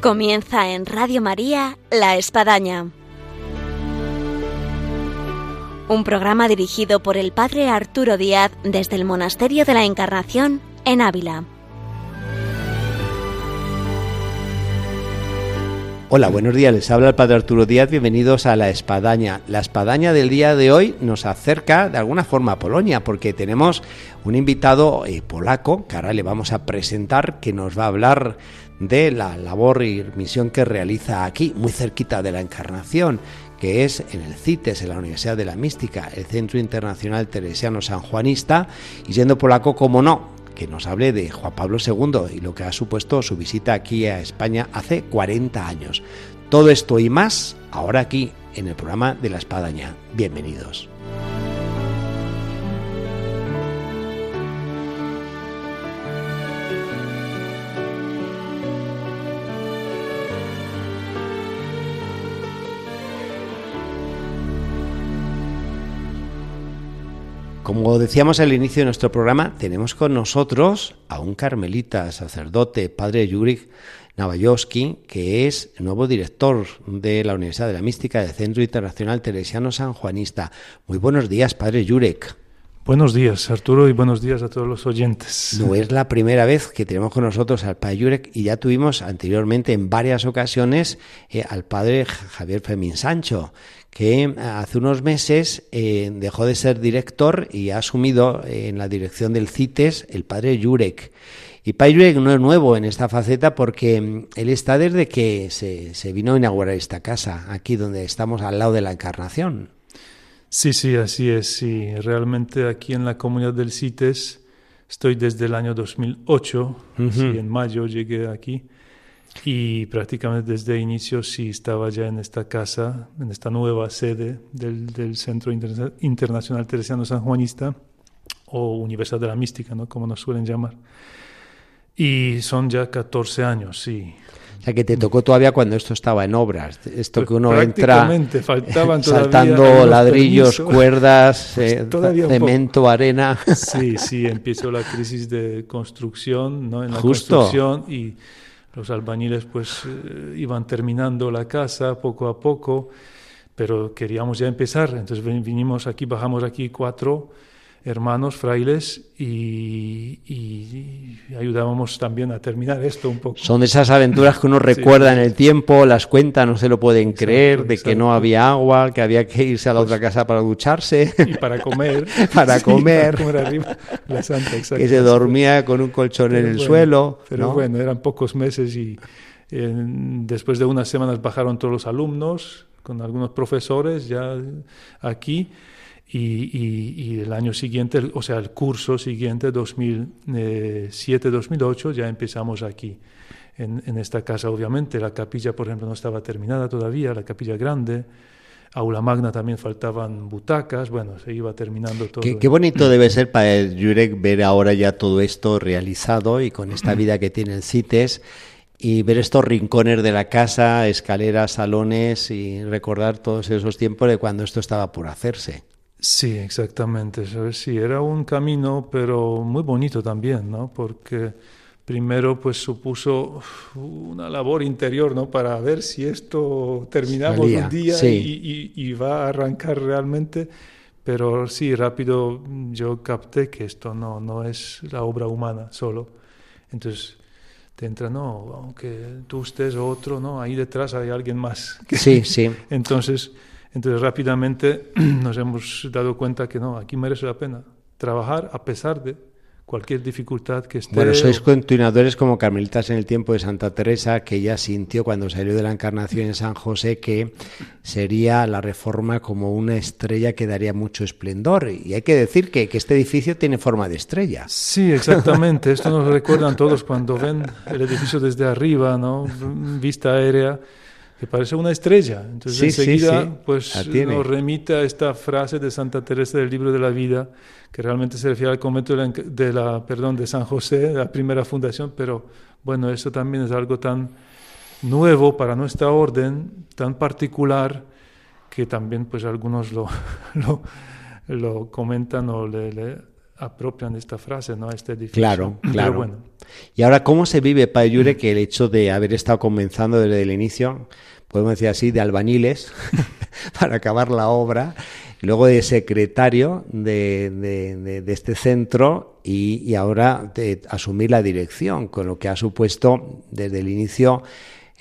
Comienza en Radio María La Espadaña. Un programa dirigido por el Padre Arturo Díaz desde el Monasterio de la Encarnación en Ávila. Hola, buenos días. Les habla el Padre Arturo Díaz. Bienvenidos a La Espadaña. La Espadaña del día de hoy nos acerca de alguna forma a Polonia porque tenemos un invitado eh, polaco que ahora le vamos a presentar que nos va a hablar de la labor y misión que realiza aquí, muy cerquita de la Encarnación, que es en el CITES, en la Universidad de la Mística, el Centro Internacional Teresiano San Juanista, y siendo polaco, como no, que nos hable de Juan Pablo II y lo que ha supuesto su visita aquí a España hace 40 años. Todo esto y más ahora aquí en el programa de la Espadaña. Bienvenidos. Como decíamos al inicio de nuestro programa, tenemos con nosotros a un carmelita, sacerdote, padre Yurik Navajowski, que es nuevo director de la Universidad de la Mística del Centro Internacional Teresiano San Juanista. Muy buenos días, padre Jurek. Buenos días, Arturo, y buenos días a todos los oyentes. No es la primera vez que tenemos con nosotros al padre Jurek y ya tuvimos anteriormente en varias ocasiones eh, al padre Javier Femín Sancho, que hace unos meses eh, dejó de ser director y ha asumido eh, en la dirección del CITES el padre Jurek. Y Padre Jurek no es nuevo en esta faceta porque mm, él está desde que se, se vino a inaugurar esta casa, aquí donde estamos al lado de la Encarnación. Sí, sí, así es. Sí, realmente aquí en la comunidad del CITES estoy desde el año 2008. sí, en mayo llegué aquí. Y prácticamente desde inicio sí estaba ya en esta casa, en esta nueva sede del, del Centro Internacional Teresiano San Juanista, o Universidad de la Mística, ¿no? como nos suelen llamar. Y son ya 14 años, sí. O sea, que te tocó todavía cuando esto estaba en obras. Esto pues que uno entra faltaban saltando ladrillos, cuerdas, pues eh, cemento, arena. Sí, sí, empezó la crisis de construcción, ¿no? En la construcción y los albañiles pues eh, iban terminando la casa poco a poco, pero queríamos ya empezar. Entonces vinimos aquí, bajamos aquí cuatro hermanos frailes y, ayudábamos también a terminar esto un poco. Son de esas aventuras que uno recuerda en el tiempo, las cuenta, no se lo pueden creer, de que no había agua, que había que irse a la otra casa para ducharse. Y para comer. para comer. arriba, la Santa, que se dormía con un colchón en el suelo. Pero bueno, eran pocos meses y después de unas semanas bajaron todos los alumnos con algunos profesores ya aquí y, el año siguiente, o sea, el curso siguiente, 2007-2008, ya empezamos aquí, en, en, esta casa. Obviamente, la capilla, por ejemplo, no estaba terminada todavía, la capilla grande. Aula Magna también faltaban butacas, bueno, se iba terminando todo. Qué, bonito debe ser para el Jurek ver ahora ya todo esto realizado y con esta vida que tiene el CITES y ver estos rincones de la casa, escaleras, salones y recordar todos esos tiempos de cuando esto estaba por hacerse. Sí, exactamente. Sí, era un camino, pero muy bonito también, ¿no? Porque primero pues supuso una labor interior, ¿no? Para ver si esto terminamos un día y, va a arrancar realmente. Pero sí, rápido yo capté que esto no, no es la obra humana solo. Entonces te entra, no, aunque tú estés otro, ¿no? Ahí detrás hay alguien más. Sí, sí. Entonces entonces rápidamente nos hemos dado cuenta que no, aquí merece la pena trabajar a pesar de cualquier dificultad que esté. Bueno, sois continuadores como carmelitas en el tiempo de Santa Teresa, que ella sintió cuando salió de la Encarnación en San José que sería la reforma como una estrella que daría mucho esplendor. Y hay que decir que, que este edificio tiene forma de estrella. Sí, exactamente. Esto nos recuerdan todos cuando ven el edificio desde arriba, ¿no? Vista aérea que parece una estrella. Entonces enseguida pues nos remite a esta frase de Santa Teresa del libro de la vida, que realmente se refiere al convento de la, perdón, de San José, la primera fundación, pero bueno, eso también es algo tan nuevo para nuestra orden, tan particular, que también pues algunos lo, lo, comentan o le, apropian esta frase, ¿no? Este edificio. Claro, claro. Y ahora, ¿cómo se vive, Padre Yure, que el hecho de haber estado comenzando desde el inicio, podemos decir así, de albañiles, para acabar la obra, luego de secretario de, de, este centro y, ahora de asumir la dirección, con lo que ha supuesto desde el inicio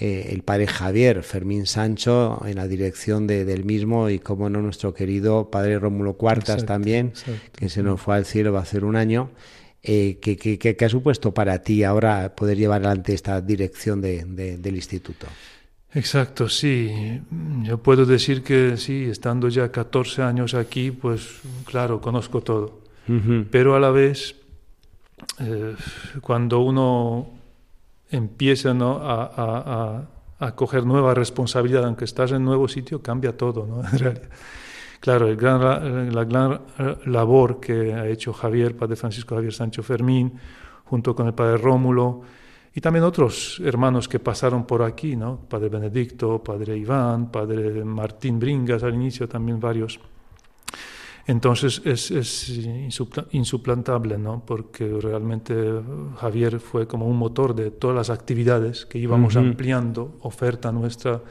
eh, el padre Javier Fermín Sancho en la dirección del mismo y, como no, nuestro querido padre Rómulo Cuartas también, que se nos fue al cielo va a ser un año. Eh, ¿qué, ha supuesto para ti ahora poder llevar adelante esta dirección del instituto? Exacto, sí. Yo puedo decir que sí, estando ya 14 años aquí, pues claro, conozco todo. Pero a la vez, eh, cuando uno empieza ¿no? a, a, a, coger nueva responsabilidad, aunque estás en nuevo sitio, cambia todo. ¿no? claro, el gran, la gran labor que ha hecho Javier, Padre Francisco Javier Sancho Fermín, junto con el Padre Rómulo, y también otros hermanos que pasaron por aquí, ¿no? Padre Benedicto, Padre Iván, Padre Martín Bringas al inicio, también varios entonces es, es insuplantable, ¿no? porque realmente Javier fue como un motor de todas las actividades que íbamos ampliando, oferta nuestra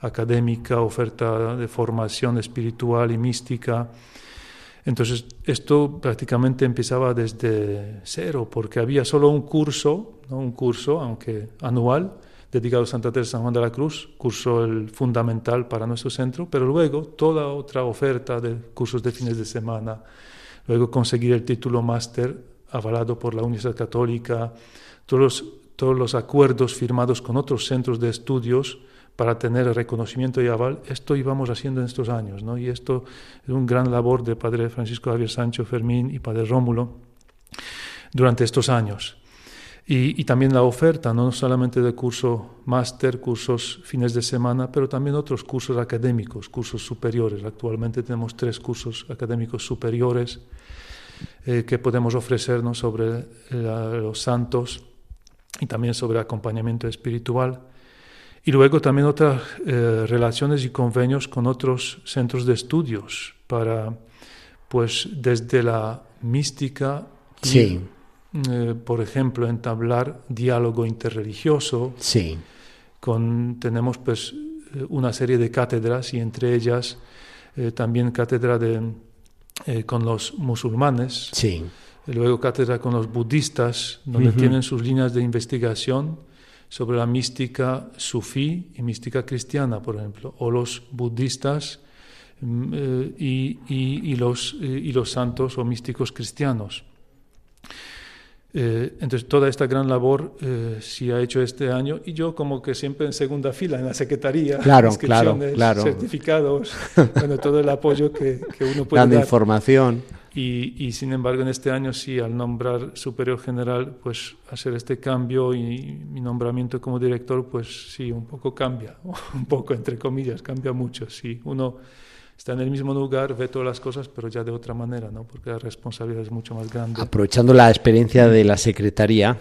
académica, oferta de formación espiritual y mística. Entonces, esto prácticamente empezaba desde cero, porque había solo un curso, ¿no? un curso, aunque anual, dedicado a Santa Teresa San Juan de la Cruz, curso el fundamental para nuestro centro, pero luego toda otra oferta de cursos de fines de semana, luego conseguir el título máster avalado por la Universidad Católica, todos los, todos los acuerdos firmados con otros centros de estudios para tener reconocimiento y aval, esto íbamos haciendo en estos años, ¿no? y esto es un gran labor de Padre Francisco Javier Sancho Fermín y Padre Rómulo durante estos años. Y, también la oferta, no solamente de curso máster, cursos fines de semana, pero también otros cursos académicos, cursos superiores. Actualmente tenemos tres cursos académicos superiores eh, que podemos ofrecernos sobre los santos y también sobre acompañamiento espiritual. Y luego también otras eh, relaciones y convenios con otros centros de estudios para, pues, desde la mística sí. Eh, por ejemplo, entablar diálogo interreligioso. Sí. Con, tenemos pues eh, una serie de cátedras y entre ellas eh, también cátedra de, con los musulmanes. Sí. Luego cátedra con los budistas, donde tienen sus líneas de investigación sobre la mística sufí y mística cristiana, por ejemplo, o los budistas mm, y, y, los, y los santos o místicos cristianos. Eh, entonces, toda esta gran labor eh, se ha hecho este año y yo como que siempre en segunda fila en la Secretaría, claro, inscripciones, claro, certificados, bueno, todo el apoyo que, que uno puede Dando dar. información. Y, y, sin embargo en este año sí, al nombrar superior general, pues hacer este cambio y mi nombramiento como director, pues sí, un poco cambia, un poco entre comillas, cambia mucho. Sí, uno está en el mismo lugar, ve todas las cosas, pero ya de otra manera, ¿no? porque la responsabilidad es mucho más grande. Aprovechando la experiencia de la Secretaría,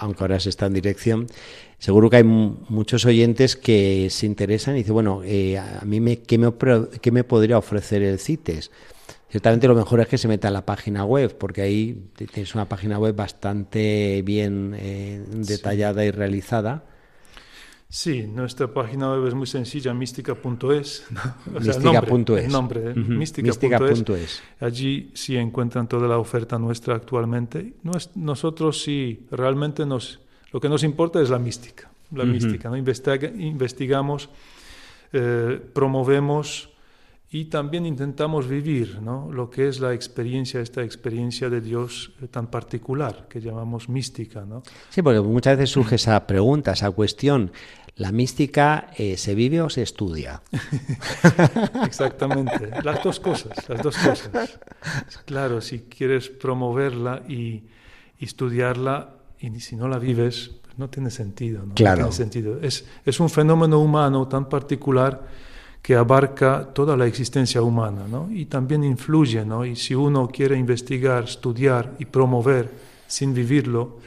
aunque ahora se está en dirección, seguro que hay muchos oyentes que se interesan y dicen, bueno, eh, a mí me, ¿qué, me, ¿qué me podría ofrecer el CITES? Ciertamente lo mejor es que se meta en la página web, porque ahí tienes una página web bastante bien eh, detallada y realizada Sí, nuestra página web es muy sencilla, mística.es. Mística.es. El nombre, mística.es. Allí sí encuentran toda la oferta nuestra actualmente. nosotros sí, realmente nos, lo que nos importa es la mística. La mística, ¿no? investigamos, eh, promovemos y también intentamos vivir ¿no? lo que es la experiencia, esta experiencia de Dios eh, tan particular que llamamos mística. ¿no? Sí, porque muchas veces surge esa pregunta, esa cuestión. ¿La mística eh, se vive o se estudia? Exactamente, las dos cosas, las dos cosas. Claro, si quieres promoverla y, estudiarla, y si no la vives, pues no tiene sentido. ¿no? Claro. tiene sentido. Es, es un fenómeno humano tan particular que abarca toda la existencia humana ¿no? y también influye. ¿no? Y si uno quiere investigar, estudiar y promover sin vivirlo,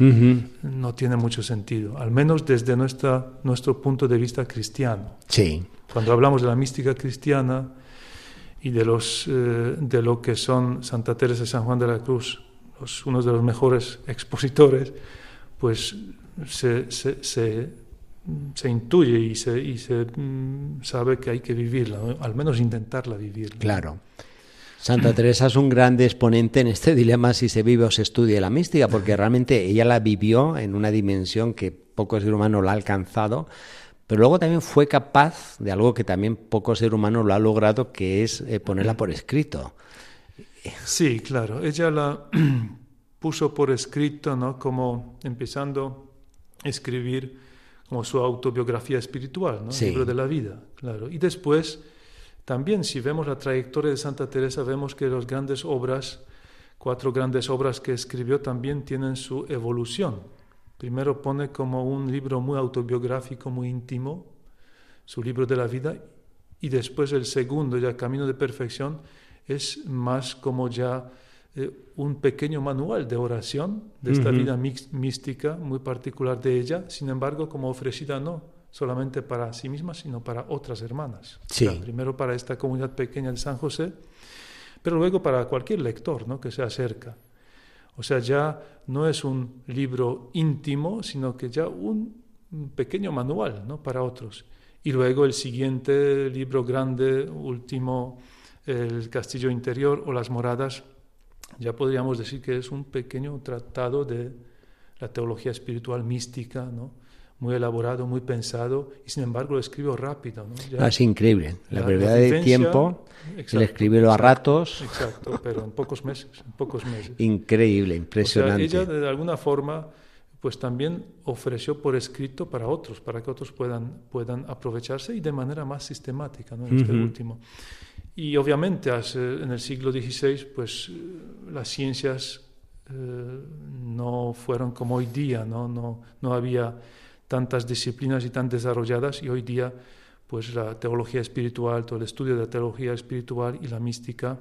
no tiene mucho sentido, al menos desde nuestra, nuestro punto de vista cristiano. Sí. Cuando hablamos de la mística cristiana y de, los, eh, de lo que son Santa Teresa y San Juan de la Cruz, uno de los mejores expositores, pues se, se, se, intuye y se, y se mm, sabe que hay que vivirla, al menos intentarla vivir. Claro. Santa Teresa es un gran exponente en este dilema si se vive o se estudia la mística, porque realmente ella la vivió en una dimensión que poco ser humano la ha alcanzado, pero luego también fue capaz de algo que también poco ser humano lo ha logrado, que es eh, ponerla por escrito. Sí, claro. Ella la puso por escrito, ¿no? Como empezando a escribir como su autobiografía espiritual, ¿no? El libro de la vida, claro. Y después, también si vemos la trayectoria de Santa Teresa, vemos que las grandes obras, cuatro grandes obras que escribió, también tienen su evolución. Primero pone como un libro muy autobiográfico, muy íntimo, su libro de la vida, y después el segundo, ya Camino de Perfección, es más como ya eh, un pequeño manual de oración de esta vida mística muy particular de ella, sin embargo, como ofrecida no solamente para sí misma, sino para otras hermanas. primero para esta comunidad pequeña de San José, pero luego para cualquier lector ¿no? que se acerca. O sea, ya no es un libro íntimo, sino que ya un pequeño manual ¿no? para otros. Y luego el siguiente libro grande, último, El Castillo Interior o Las Moradas, ya podríamos decir que es un pequeño tratado de la teología espiritual mística, ¿no? muy elaborado, muy pensado, y sin embargo lo escribo rápido. ¿no? es increíble, la, brevedad de tiempo, el escribirlo a ratos. Exacto, pero en pocos meses, en pocos meses. Increíble, impresionante. ella de alguna forma pues también ofreció por escrito para otros, para que otros puedan, puedan aprovecharse y de manera más sistemática, ¿no? en este último. Y obviamente en el siglo XVI, pues las ciencias eh, no fueron como hoy día, ¿no? No, no había tantas disciplinas y tan desarrolladas y hoy día pues la teología espiritual, todo el estudio de la teología espiritual y la mística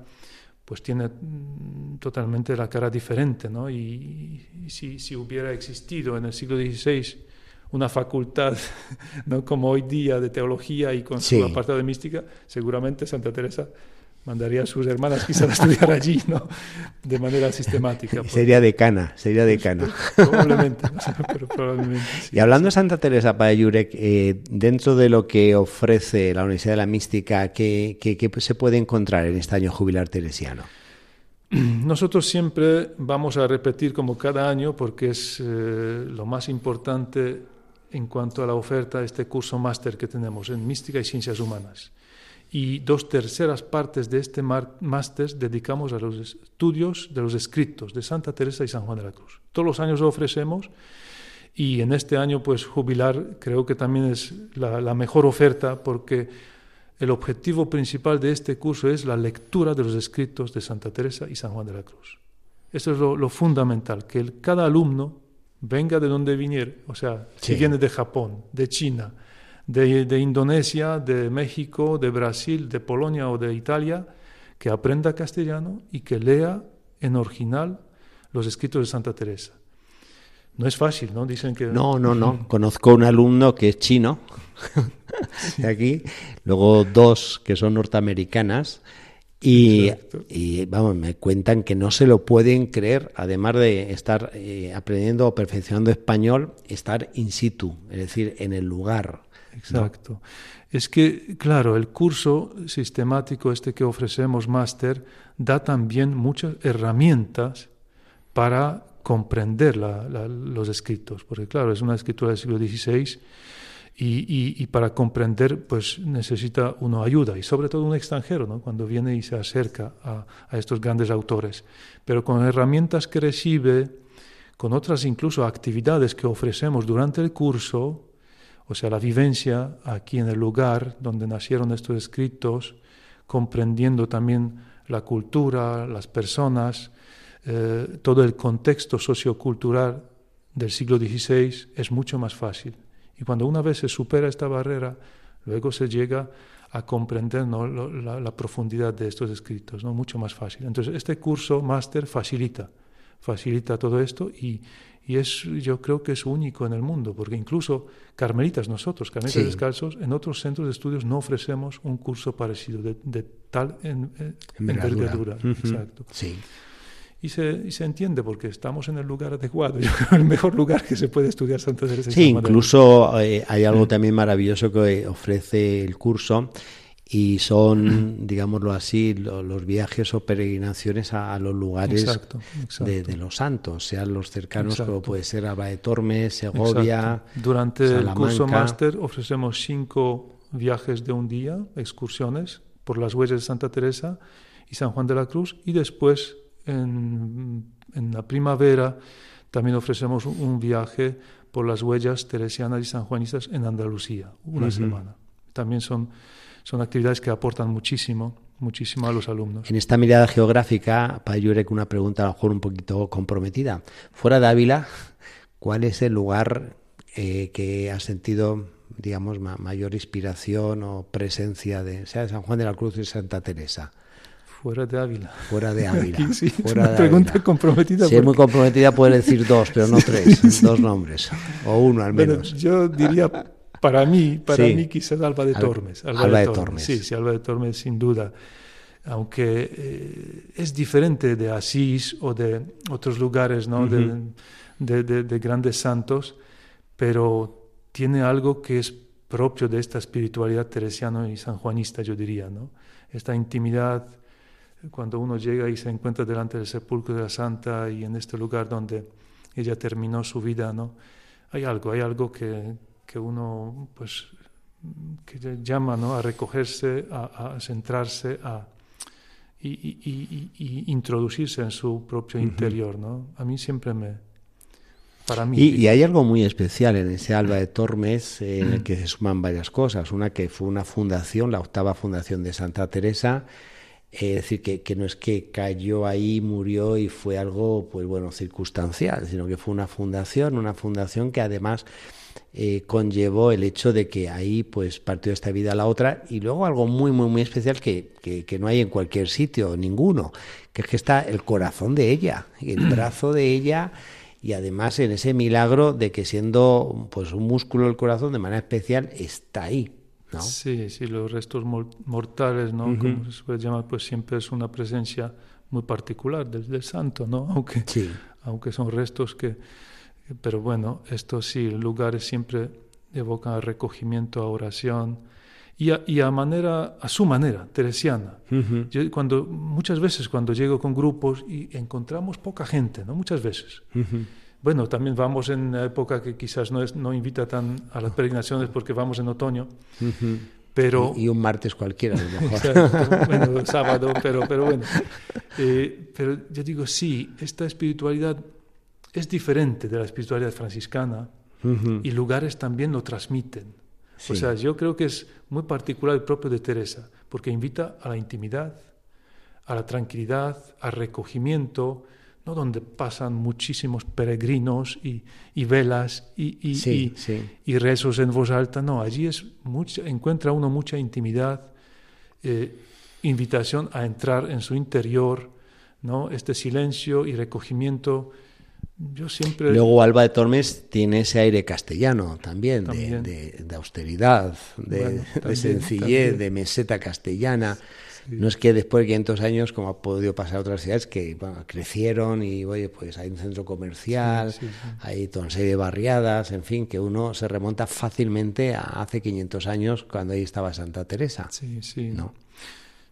pues tiene mm, totalmente la cara diferente, ¿no? Y, si, si, hubiera existido en el siglo XVI una facultad, ¿no? Como hoy día de teología y con su apartado de mística, seguramente Santa Teresa mandaría a sus hermanas quizás a estudiar allí, ¿no? De manera sistemática. Sería decana, sería decana. Probablemente, pero probablemente Y hablando de Santa Teresa Payurek, eh, dentro de lo que ofrece la Universidad de la Mística, ¿qué, qué, se puede encontrar en este año jubilar teresiano? Nosotros siempre vamos a repetir como cada año, porque es eh, lo más importante en cuanto a la oferta, este curso máster que tenemos en Mística y Ciencias Humanas y dos terceras partes de este máster dedicamos a los estudios de los escritos de Santa Teresa y San Juan de la Cruz. Todos los años lo ofrecemos y en este año pues jubilar creo que también es la, mejor oferta porque el objetivo principal de este curso es la lectura de los escritos de Santa Teresa y San Juan de la Cruz. Eso es lo, fundamental, que el, cada alumno venga de donde viniera, o sea, si viene de Japón, de China, de, Indonesia, de México, de Brasil, de Polonia o de Italia, que aprenda castellano y que lea en original los escritos de Santa Teresa. No es fácil, ¿no? Dicen que... No, no, no. Conozco un alumno que es chino, de aquí, luego dos que son norteamericanas, y, vamos, me cuentan que no se lo pueden creer, además de estar eh, aprendiendo o perfeccionando español, estar in situ, es decir, en el lugar. Exacto. Es que, claro, el curso sistemático este que ofrecemos, máster, da también muchas herramientas para comprender los escritos, porque claro, es una escritura del siglo XVI y, para comprender pues necesita uno ayuda y sobre todo un extranjero, ¿no? cuando viene y se acerca a, a estos grandes autores. Pero con herramientas que recibe, con otras incluso actividades que ofrecemos durante el curso, o sea, la vivencia aquí en el lugar donde nacieron estos escritos, comprendiendo también la cultura, las personas, eh, todo el contexto sociocultural del siglo XVI es mucho más fácil. Y cuando una vez se supera esta barrera, luego se llega a comprender la, la, profundidad de estos escritos, ¿no? mucho más fácil. Entonces, este curso máster facilita, facilita todo esto y, y es, yo creo que es único en el mundo, porque incluso carmelitas nosotros, carmelitas descalzos, en otros centros de estudios no ofrecemos un curso parecido de, tal en, envergadura. Exacto. Sí. y se, y se entiende porque estamos en el lugar adecuado, yo creo el mejor lugar que se puede estudiar Santa Teresa. Sí, incluso eh, hay algo también maravilloso que ofrece el curso y son, digámoslo así, los viajes o peregrinaciones a, los lugares De, los santos, sean los cercanos como puede ser Alba de Tormes, Segovia. Durante el curso máster ofrecemos cinco viajes de un día, excursiones por las huellas de Santa Teresa y San Juan de la Cruz y después en, en la primavera también ofrecemos un viaje por las huellas teresianas y sanjuanistas en Andalucía, una semana. También son son actividades que aportan muchísimo, muchísimo a los alumnos. En esta mirada geográfica, para Yurek, una pregunta a lo mejor un poquito comprometida. Fuera de Ávila, ¿cuál es el lugar eh, que ha sentido, digamos, mayor inspiración o presencia de, sea de San Juan de la Cruz y Santa Teresa? Fuera de Ávila. Fuera de Ávila. sí, fuera es una pregunta comprometida. Si es muy comprometida, puede decir dos, pero no tres. Dos nombres. O uno al menos. yo diría para mí, para mí quizás Alba de Tormes. Alba, de, Tormes. Sí, sí, Alba de Tormes sin duda. Aunque eh, es diferente de Asís o de otros lugares, ¿no? de, de, grandes santos, pero tiene algo que es propio de esta espiritualidad teresiana y sanjuanista, yo diría, ¿no? Esta intimidad, cuando uno llega y se encuentra delante del sepulcro de la santa y en este lugar donde ella terminó su vida, ¿no? Hay algo, hay algo que, que uno pues que llama ¿no? a recogerse, a, centrarse, a y, introducirse en su propio interior, ¿no? A mí siempre me, para mí. Y, hay algo muy especial en ese Alba de Tormes en el que se suman varias cosas. Una que fue una fundación, la octava fundación de Santa Teresa. es decir, que, que, no es que cayó ahí, murió y fue algo, pues bueno, circunstancial, sino que fue una fundación, una fundación que además eh, conllevó el hecho de que ahí pues partió esta vida a la otra y luego algo muy muy muy especial que, que, no hay en cualquier sitio, ninguno, que es que está el corazón de ella, el brazo de ella y además en ese milagro de que siendo pues un músculo del corazón de manera especial está ahí. ¿no? Sí, sí, los restos mortales, ¿no? Como se puede llamar, pues siempre es una presencia muy particular del, del santo, ¿no? Aunque, aunque son restos que pero bueno, estos sí, lugares siempre evocan recogimiento, a oración y a, y a, manera, a su manera, teresiana. cuando, muchas veces cuando llego con grupos y encontramos poca gente, ¿no? Muchas veces. Bueno, también vamos en una época que quizás no, es, no invita tan a las peregrinaciones porque vamos en otoño. Pero, y, un martes cualquiera, a lo mejor. bueno, sábado, pero, pero bueno. Eh, pero yo digo, sí, esta espiritualidad es diferente de la espiritualidad franciscana y lugares también lo transmiten. O sea, yo creo que es muy particular el propio de Teresa, porque invita a la intimidad, a la tranquilidad, al recogimiento, ¿no? donde pasan muchísimos peregrinos y, velas y, y, rezos en voz alta. No, allí es encuentra uno mucha intimidad, eh, invitación a entrar en su interior, ¿no? este silencio y recogimiento yo siempre... Luego Alba de Tormes tiene ese aire castellano también, De, austeridad, de, sencillez, de meseta castellana. No es que después de 500 años, como ha podido pasar a otras ciudades, que crecieron y, oye, pues hay un centro comercial, hay toda una serie de barriadas, en fin, que uno se remonta fácilmente a hace 500 años cuando ahí estaba Santa Teresa. Sí, sí. ¿no?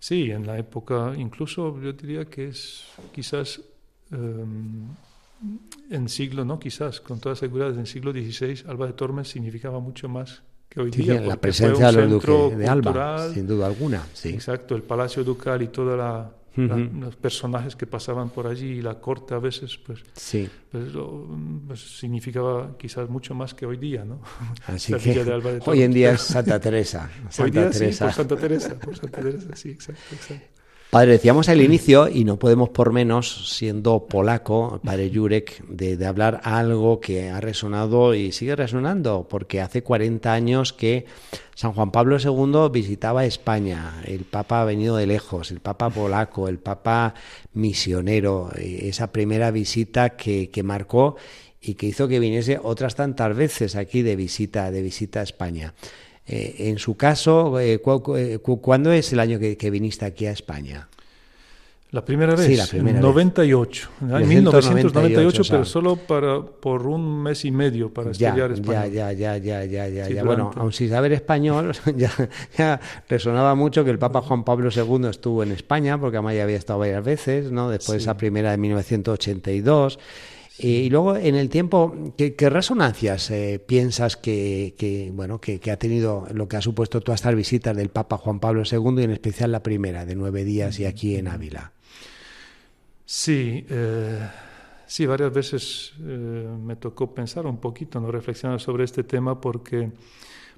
Sí, en la época, incluso yo diría que es quizás... Em, en siglo, no quizás, con toda seguridad, en el siglo XVI, Alba de Tormes significaba mucho más que hoy día. la presencia de los duques de Alba, sin duda alguna. Sí. Exacto, el Palacio Ducal y todos los personajes que pasaban por allí y la corte a veces, pues, sí. pues, pues significaba quizás mucho más que hoy día, ¿no? Así que hoy en día es Santa Teresa. Santa hoy día Teresa. Sí, por Santa Teresa, por Santa Teresa, sí, exacto, exacto. Padre, decíamos al inicio, y no podemos por menos, siendo polaco, padre Jurek, de, hablar algo que ha resonado y sigue resonando, porque hace 40 años que San Juan Pablo II visitaba España, el Papa ha venido de lejos, el Papa polaco, el Papa misionero, eh, esa primera visita que, que marcó y que hizo que viniese otras tantas veces aquí de visita, de visita a España. Eh, en su caso, eh, eh, ¿cuándo es el año que, viniste aquí a España? La primera vez, Sí, la primera en vez. 98, en 1998, pero solo para, por un mes y medio para Ya, estudiar español. ya, ya, ya, ya, ya, Sí, ya. Bueno, aun sin saber español, ya, ya resonaba mucho que el Papa Juan Pablo II estuvo en España, porque además ya había estado varias veces, ¿no? Después de esa primera de 1982. Y, y luego, en el tiempo, ¿qué, qué resonancias eh, piensas que, que, bueno, que, que ha tenido lo que ha supuesto todas estas visitas del Papa Juan Pablo II y en especial la primera de nueve días y aquí en Ávila? Sí, eh, sí, varias veces eh, me tocó pensar un poquito, no reflexionar sobre este tema porque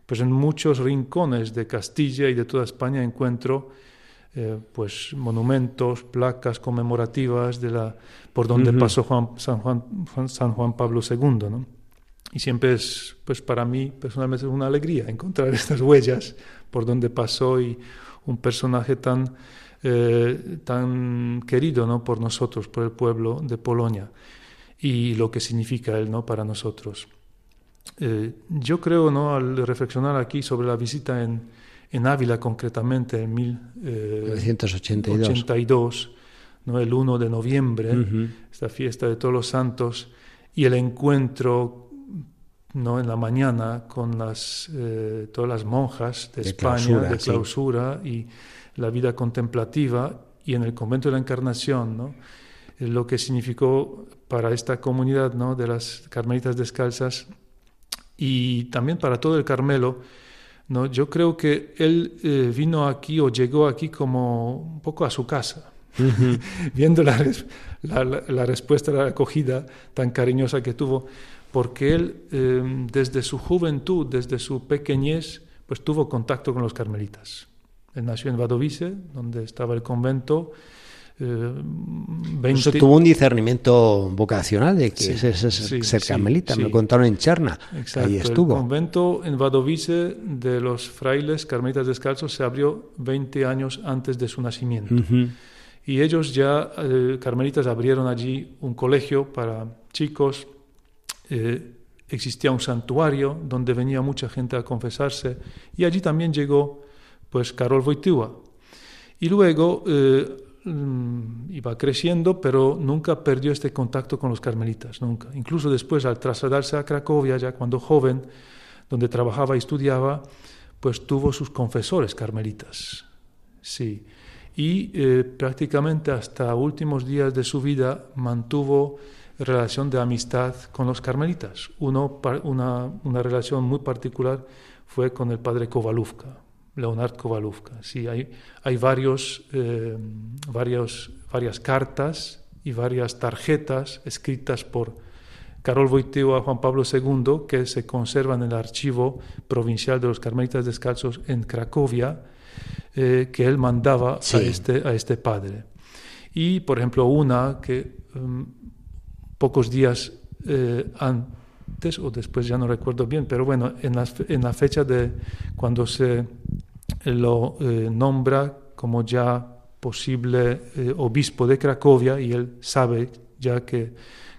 pues en muchos rincones de Castilla y de toda España encuentro eh, pues monumentos, placas conmemorativas de la por donde pasó Juan, San, Juan, Juan- San Juan Pablo II, ¿no? Y siempre es, pues para mí personalmente es una alegría encontrar estas huellas por donde pasó y un personaje tan, eh, tan querido ¿no? por nosotros, por el pueblo de Polonia y lo que significa él ¿no? para nosotros. Eh, yo creo, ¿no? al reflexionar aquí sobre la visita en, en Ávila concretamente en eh, 1982. 1982, ¿no? el 1 de noviembre, esta fiesta de todos los santos, y el encuentro ¿no? en la mañana con las, eh, todas las monjas de, De España, clausura, de sí. clausura, y la vida contemplativa, y en el convento de la Encarnación, ¿no? Eh, lo que significó para esta comunidad ¿no? de las carmelitas descalzas y también para todo el Carmelo. ¿No? Yo creo que él eh, vino aquí o llegó aquí como un poco a su casa, viendo la, la, respuesta, la acogida tan cariñosa que tuvo, porque él eh, desde su juventud, desde su pequeñez, pues tuvo contacto con los carmelitas. Él nació en Wadowice, donde estaba el convento. Eh, 20 Eso tuvo un discernimiento vocacional de que Sí, es, es- es sí, ser carmelita. Me sí. lo contaron en Cherna. Exacto, Ahí El estuvo. convento en Wadowice de los frailes carmelitas descalzos se abrió 20 años antes de su nacimiento. Ujú. Y ellos ya, eh, carmelitas, abrieron allí un colegio para chicos. eh, existía un santuario donde venía mucha gente a confesarse. Y allí también llegó, pues, Karol Wojtyła. Y luego eh, iba creciendo, pero nunca perdió este contacto con los carmelitas, nunca. Incluso después, al trasladarse a Cracovia, ya cuando joven, donde trabajaba y estudiaba, pues tuvo sus confesores carmelitas. Sí. Y eh, prácticamente hasta últimos días de su vida mantuvo relación de amistad con los carmelitas. Una, relación muy particular fue con el padre Kovaluvka, Leonard Kovaluvka. Sí, hay, hay varios, eh, varios, varias cartas y varias tarjetas escritas por Karol Wojtyła a Juan Pablo II que se conservan en el archivo provincial de los carmelitas descalzos en Cracovia, eh, que él mandaba a, Sí. este, a este padre. Y, por ejemplo, una que mm, pocos días eh, antes o después, ya no recuerdo bien, pero bueno, en la, en la fecha de cuando se lo eh, nombra como ya posible eh, obispo de Cracovia y él sabe ya que,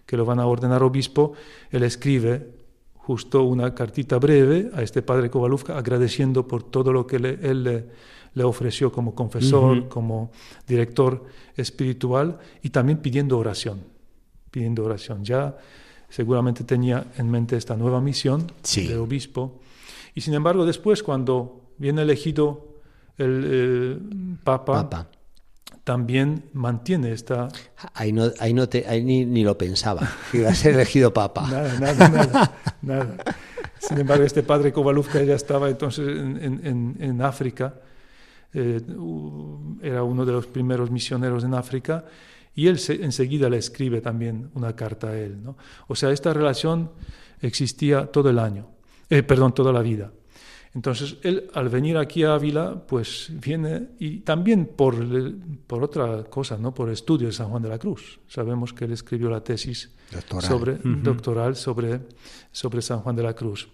que lo van a ordenar obispo, él escribe justo una cartita breve a este padre Kovaluvka agradeciendo por todo lo que le- él le, le ofreció como confesor, como director espiritual y también pidiendo oración, pidiendo oración. Ya seguramente tenía en mente esta nueva misión Sí. de obispo y sin embargo después cuando viene elegido el eh, papa, Papa. también mantiene esta Ahí no, ahí no te, ahí ni, ni lo pensaba, que iba a ser elegido papa. Nada, nada, nada, nada. Sin embargo, este padre Kovaluvka ya estaba entonces en, en- en- África, eh, era uno de los primeros misioneros en África, y él se- enseguida le escribe también una carta a él. ¿no? O sea, esta relación existía todo el año, eh, perdón, toda la vida. Entonces, él al venir aquí a Ávila, pues viene y también por, por otra cosa, ¿no? por estudio de San Juan de la Cruz. Sabemos que él escribió la tesis Doctoral. sobre, doctoral sobre, sobre San Juan de la Cruz.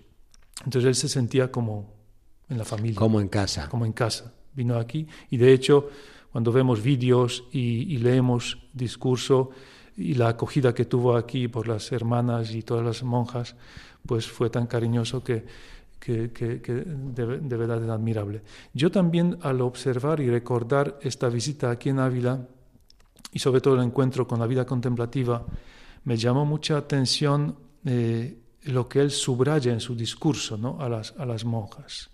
Entonces él se sentía como en la familia, Como en casa. como en casa. Vino aquí y de hecho cuando vemos vídeos y, y leemos discurso y la acogida que tuvo aquí por las hermanas y todas las monjas, pues fue tan cariñoso que, que, que- que de, verdad es admirable. Yo también al observar y recordar esta visita aquí en Ávila, y sobre todo el encuentro con la vida contemplativa, me llamó mucha atención eh, lo que él subraya en su discurso ¿no? a, las, a las monjas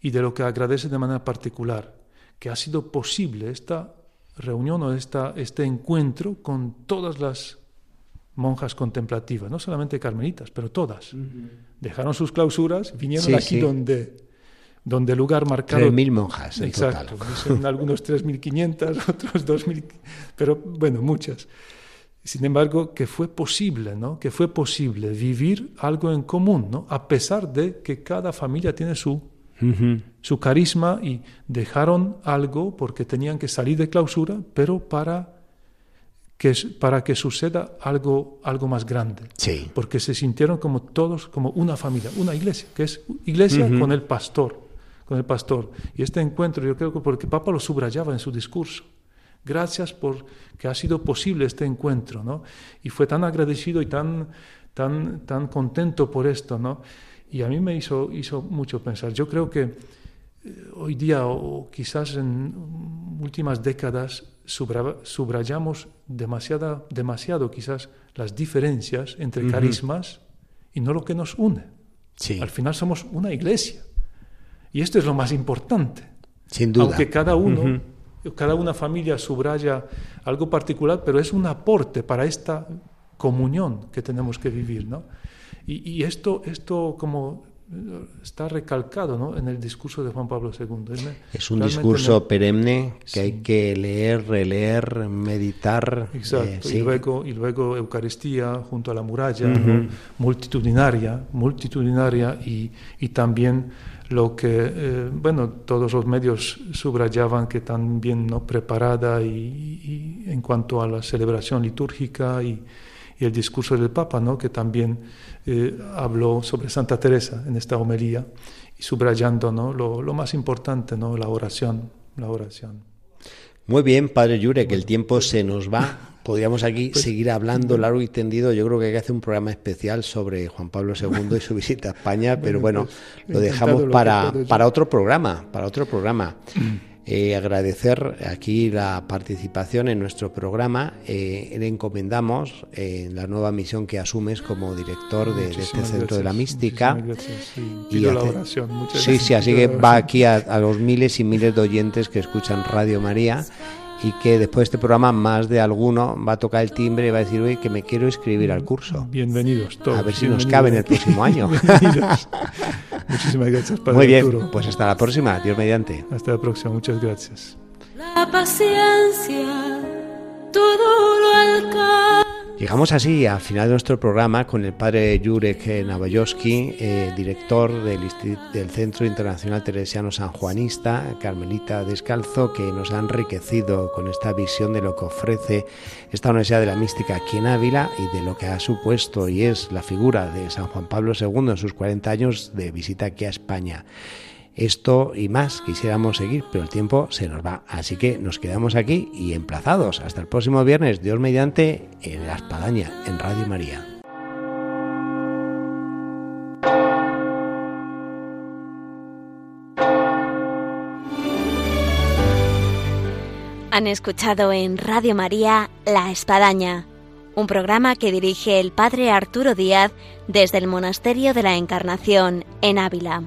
y de lo que agradece de manera particular, que ha sido posible esta reunión o esta, este encuentro con todas las monjas contemplativas, no solamente carmelitas, pero todas. Dejaron sus clausuras, vinieron aquí donde donde el lugar marcado... 3.000 monjas en Exacto, son algunos 3.500, otros 2.000, pero bueno, muchas. Sin embargo, que fue posible, ¿no? Que fue posible vivir algo en común, ¿no? A pesar de que cada familia tiene su, su carisma y dejaron algo porque tenían que salir de clausura, pero para que, para que suceda algo, algo más grande. Sí. Porque se sintieron como todos, como una familia, una iglesia, que es iglesia con el pastor, con el pastor. Y este encuentro, yo creo que porque Papa lo subrayaba en su discurso. Gracias por que ha sido posible este encuentro, ¿no? Y fue tan agradecido y tan, tan, tan contento por esto, ¿no? Y a mí me hizo, hizo mucho pensar. Yo creo que hoy día, o quizás en últimas décadas, subrayamos demasiado, demasiado quizás las diferencias entre carismas y no lo que nos une. Sí. Al final somos una iglesia. Y esto es lo más importante. Sin duda. Aunque cada uno, cada una familia subraya algo particular, pero es un aporte para esta comunión que tenemos que vivir, ¿no? Y, y esto, esto como está recalcado ¿no? en el discurso de Juan Pablo II. Es un discurso perenne que hay que leer, releer, meditar. Exacto, eh, y, luego, y luego Eucaristía junto a la muralla, multitudinaria, multitudinaria y, y, también lo que, eh, bueno, todos los medios subrayaban que también ¿no? preparada y, y en cuanto a la celebración litúrgica y, y el discurso del Papa, ¿no? que también eh, habló sobre Santa Teresa en esta homilía y subrayando ¿no? lo, lo, más importante, ¿no? la oración, la oración. Muy bien, Padre Yure, que el tiempo se nos va. Podríamos aquí pues, seguir hablando largo y tendido. Yo creo que hay que hacer un programa especial sobre Juan Pablo II y su visita a España, pero bueno, pues, lo dejamos para, para otro programa, para otro programa. Eh, agradecer aquí la participación en nuestro programa. Eh, le encomendamos eh, la nueva misión que asumes como director de, de este Centro de la Mística. y la oración. sí, sí, así que va aquí a, a los miles y miles de oyentes que escuchan Radio María y que después de este programa más de alguno va a tocar el timbre y va a decir, oye, que me quiero inscribir al curso. Bienvenidos todos. A ver si nos cabe en el próximo año. Muchísimas gracias, Padre Muy bien, Arturo. pues hasta la próxima, Dios mediante. Hasta la próxima, muchas gracias. La paciencia todo lo alcanza. Llegamos así al final de nuestro programa con el padre Jurek Navajoski, eh, director del, del, Centro Internacional Teresiano San Juanista, Carmelita Descalzo, que nos ha enriquecido con esta visión de lo que ofrece esta Universidad de la Mística aquí en Ávila y de lo que ha supuesto y es la figura de San Juan Pablo II en sus 40 años de visita aquí a España. Esto y más quisiéramos seguir, pero el tiempo se nos va. Así que nos quedamos aquí y emplazados. Hasta el próximo viernes, Dios mediante, en La Espadaña, en Radio María. Han escuchado en Radio María La Espadaña, un programa que dirige el Padre Arturo Díaz desde el Monasterio de la Encarnación en Ávila.